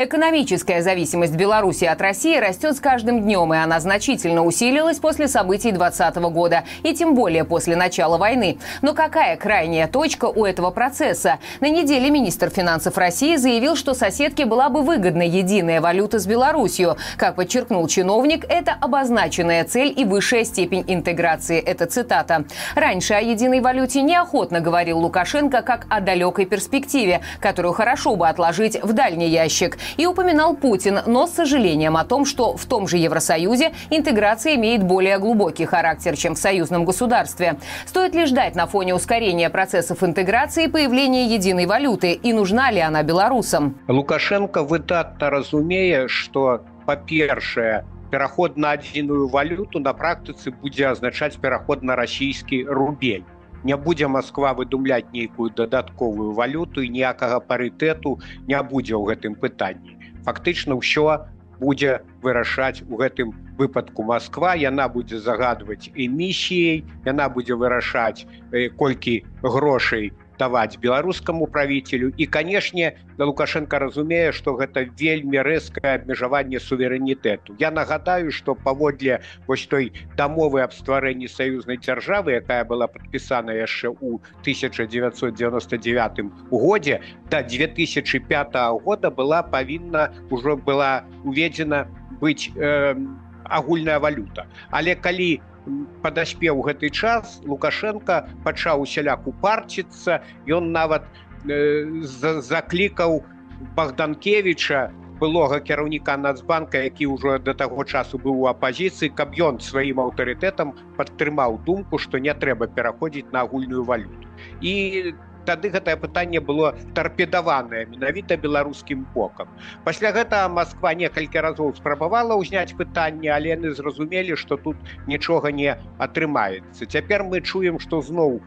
Экономическая зависимость Беларуси от России растет с каждым днем, и она значительно усилилась после событий 2020 года, и тем более после начала войны. Но какая крайняя точка у этого процесса? На неделе министр финансов России заявил, что соседке была бы выгодна единая валюта с Беларусью. Как подчеркнул чиновник, это обозначенная цель и высшая степень интеграции. Это цитата. Раньше о единой валюте неохотно говорил Лукашенко как о далекой перспективе, которую хорошо бы отложить в дальний ящик И упоминал Путин, но с сожалением о том, что в том же Евросоюзе интеграция имеет более глубокий характер, чем в союзном государстве. Стоит ли ждать на фоне ускорения процессов интеграции появления единой валюты? И нужна ли она белорусам? Лукашенко выдатно разумее, что, по-першее, пераход на адзіную валюту на практыцы будзе азначаць пераход на расійскі рубель не будзе Москва выдумляць нейкую дадатковую валюту і ніякага парытэту не будзе ў гэтым пытанні фактычна ўсё будзе вырашаць у гэтым выпадку Москва яна будзе загадваць эмісіяй яна будзе вырашаць колькі грошай даваць беларускаму правителю і канешне да лукашенко разумее что гэта вельмі рэзкае абмежаванне суверэнітэту я нагадаю что паводле вось той дамовы аб стварэнні саюзнай дзяржавы якая была подпісана яшчэ у 1999 годзе до 2005 года была павінна ўжо была уведзена быць э, агульная валюта але калі у у падаспеў гэты час лукашенко пачаў усяляку парціцца ён нават э, заклікаў богданкевича былога кіраўніка нацбанка які ўжо да таго часу быў у апозіцыі каб ён сваім аўтарытэтам падтрымаў думку што не трэба пераходзіць на агульную валюту. І тады гэтае пытанне было тарпедаванае менавіта беларускім бокам. Пасля гэтага Москва некалькі разоў спрабавала ўзняць пытанне але яны зразумелі што тут нічога не атрымаецца. Цяпер мы чуем што зноў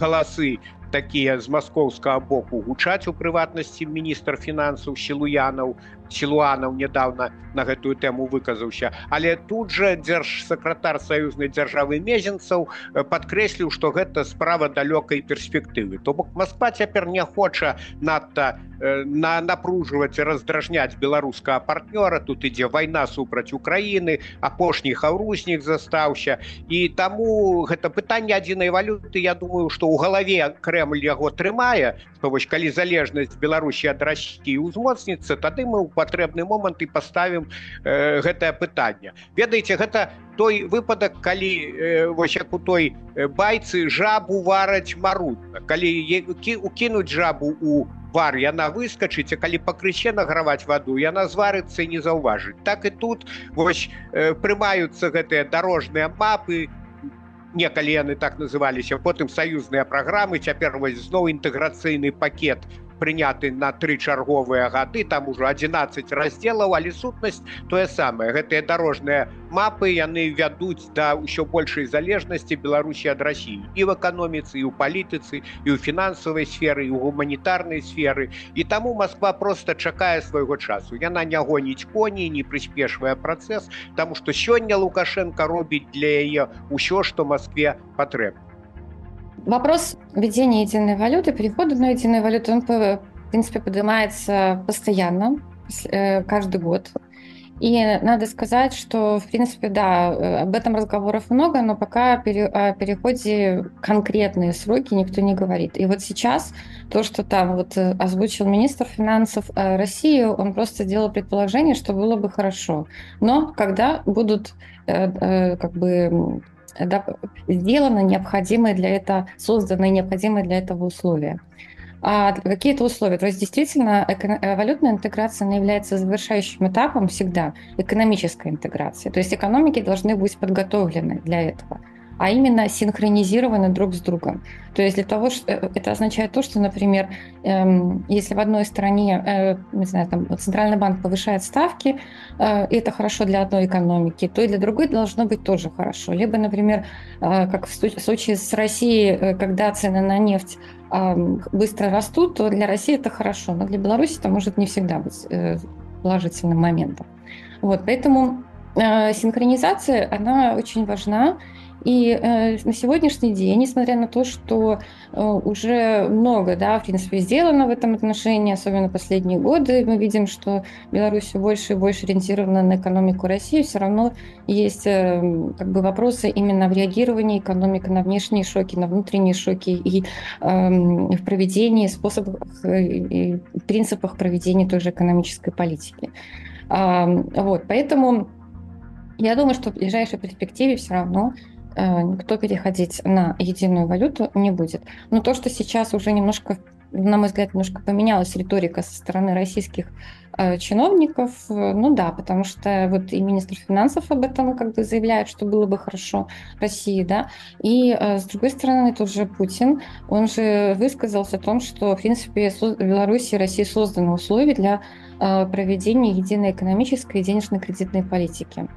галасы такія з маскоўскага боку гучаць у прыватнасці міністр фінансаў сілуянаў сілуанаў недавно на гэтую тэму выказаўся але тут жа дзяржсакратар саюзнай дзяржавы мезенцаў падкрэсліў што гэта справа далёкай перспектывы то бок Масква цяпер не хоча надта на напружваць раздражняць беларускага партнёра тут ідзе вайна супраць Украіны апошні хаўруснік застаўся і таму гэта пытанне адзінай валюты Я думаю што ў галаве крэмль яго трымае то вось калі залежнасць беларусі ад расійкі ўзмоцніцца тады мы ў патрэбны момант і паставім э, гэтае пытанне ведаеце гэта той выпадак калі э, вось як у той байцы жабу вараць марудна калі укінуць жабу у вар яна выскачыць а калі пакрысе награваць ваду яна зварыцца і не заўважыць так і тут вось э, прымаюцца гэтыя дарожныя мапы некалі яны так называліся потым саюзныя праграмы цяпер вось зноў інтэграцыйны пакет прыняты на тры чарговыя гады там ужо 11 раздзелаў але сутнасць тое самае гэтыя дарожныя мапы яны вядуць да ўсё большай залежнасці беларусі ад рассіі і в эканоміцы і ў палітыцы і ў фінансавай сферы і ў гуманітарнай сферы і таму Москва просто чакае свайго часу яна не гоніць коней не прыспешвае працэс тому что сёння лукашенко робіць для яе ўсё что Москве патрэбна Вопрос введения единой валюты, перехода на единую валюту, он, в принципе, поднимается постоянно, э, каждый год. И надо сказать, что, в принципе, да, э, об этом разговоров много, но пока о переходе конкретные сроки никто не говорит. И вот сейчас то, что там вот э, озвучил министр финансов России, он просто делал предположение, что было бы хорошо. Но когда будут как бы сделано необходимые для этого, созданы необходимые для этого условия. А какие это условия? То есть действительно э, валютная интеграция она является завершающим этапом всегда экономической интеграции. То есть экономики должны быть подготовлены для этого а именно синхронизированы друг с другом. То есть для того, что э, это означает то, что, например, эм, если в одной стране, э, не знаю, там центральный банк повышает ставки, э, и это хорошо для одной экономики, то и для другой должно быть тоже хорошо. Либо, например, как в случае с Россией, когда цены на нефть быстро растут, то для России это хорошо, но для Беларуси это может не всегда быть положительным моментом. Вот, поэтому синхронизация, она очень важна, И э, на сегодняшний день, несмотря на то, что э, уже много, да, в принципе, сделано в этом отношении, особенно последние годы, мы видим, что Беларусь все больше и больше ориентирована на экономику России, все равно есть э, как бы вопросы именно в реагировании экономики на внешние шоки, на внутренние шоки и э, в проведении способах и принципах проведения той же экономической политики. Э, вот, поэтому я думаю, что в ближайшей перспективе все равно Э, никто переходить на единую валюту не будет. Но то, что сейчас уже немножко, на мой взгляд, немножко поменялась риторика со стороны российских э, чиновников, э, ну да, потому что вот и министр финансов об этом как бы заявляет, что было бы хорошо России, да, и с другой стороны тоже Путин, он же высказался о том, что, в принципе, Беларуси и России созданы условия для проведения единой экономической и денежно-кредитной политики.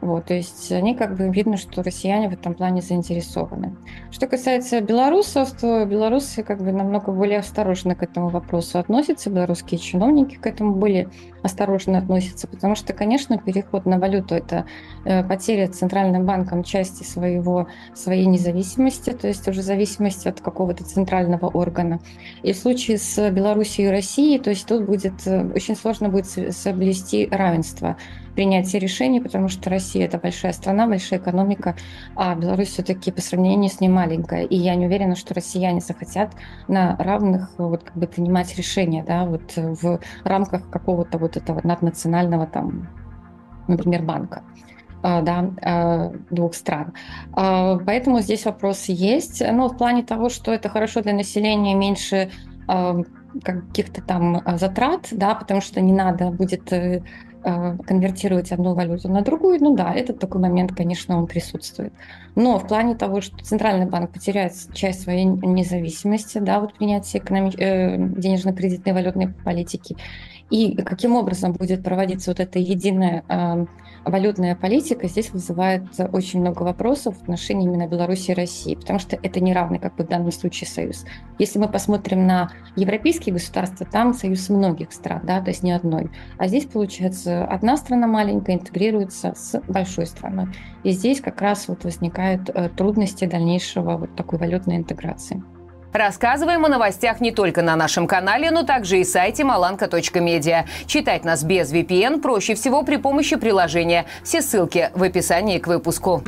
Вот, то есть они как бы видно, что россияне в этом плане заинтересованы. Что касается белорусов, то белорусы как бы намного более осторожно к этому вопросу относятся, белорусские чиновники к этому более осторожно относятся, потому что, конечно, переход на валюту – это э, потеря Центральным банком части своего, своей независимости, то есть уже зависимости от какого-то центрального органа. И в случае с Белоруссией и Россией, то есть тут будет э, очень сложно будет соблюсти равенство принятия решений, потому что Россия это большая страна, большая экономика, а Беларусь все-таки по сравнению с ней маленькая. И я не уверена, что россияне захотят на равных вот как бы принимать решения, да, вот в рамках какого-то вот этого наднационального там, например, банка а, да, а, двух стран. А, поэтому здесь вопросы есть. Но в плане того, что это хорошо для населения, меньше каких-то там затрат, да, потому что не надо будет э, конвертировать одну валюту на другую, ну да, этот такой момент, конечно, он присутствует. Но в плане того, что Центральный банк потеряет часть своей независимости, да, вот принятия экономи- э, денежно-кредитной валютной политики, и каким образом будет проводиться вот эта единая э, валютная политика здесь вызывает очень много вопросов в отношении именно Беларуси и России, потому что это не равный, как бы в данном случае, союз. Если мы посмотрим на европейские государства, там союз многих стран, да, то есть не одной. А здесь, получается, одна страна маленькая интегрируется с большой страной. И здесь как раз вот возникают э, трудности дальнейшего вот такой валютной интеграции. Рассказываем о новостях не только на нашем канале, но также и сайте malanka.media. Читать нас без VPN проще всего при помощи приложения. Все ссылки в описании к выпуску.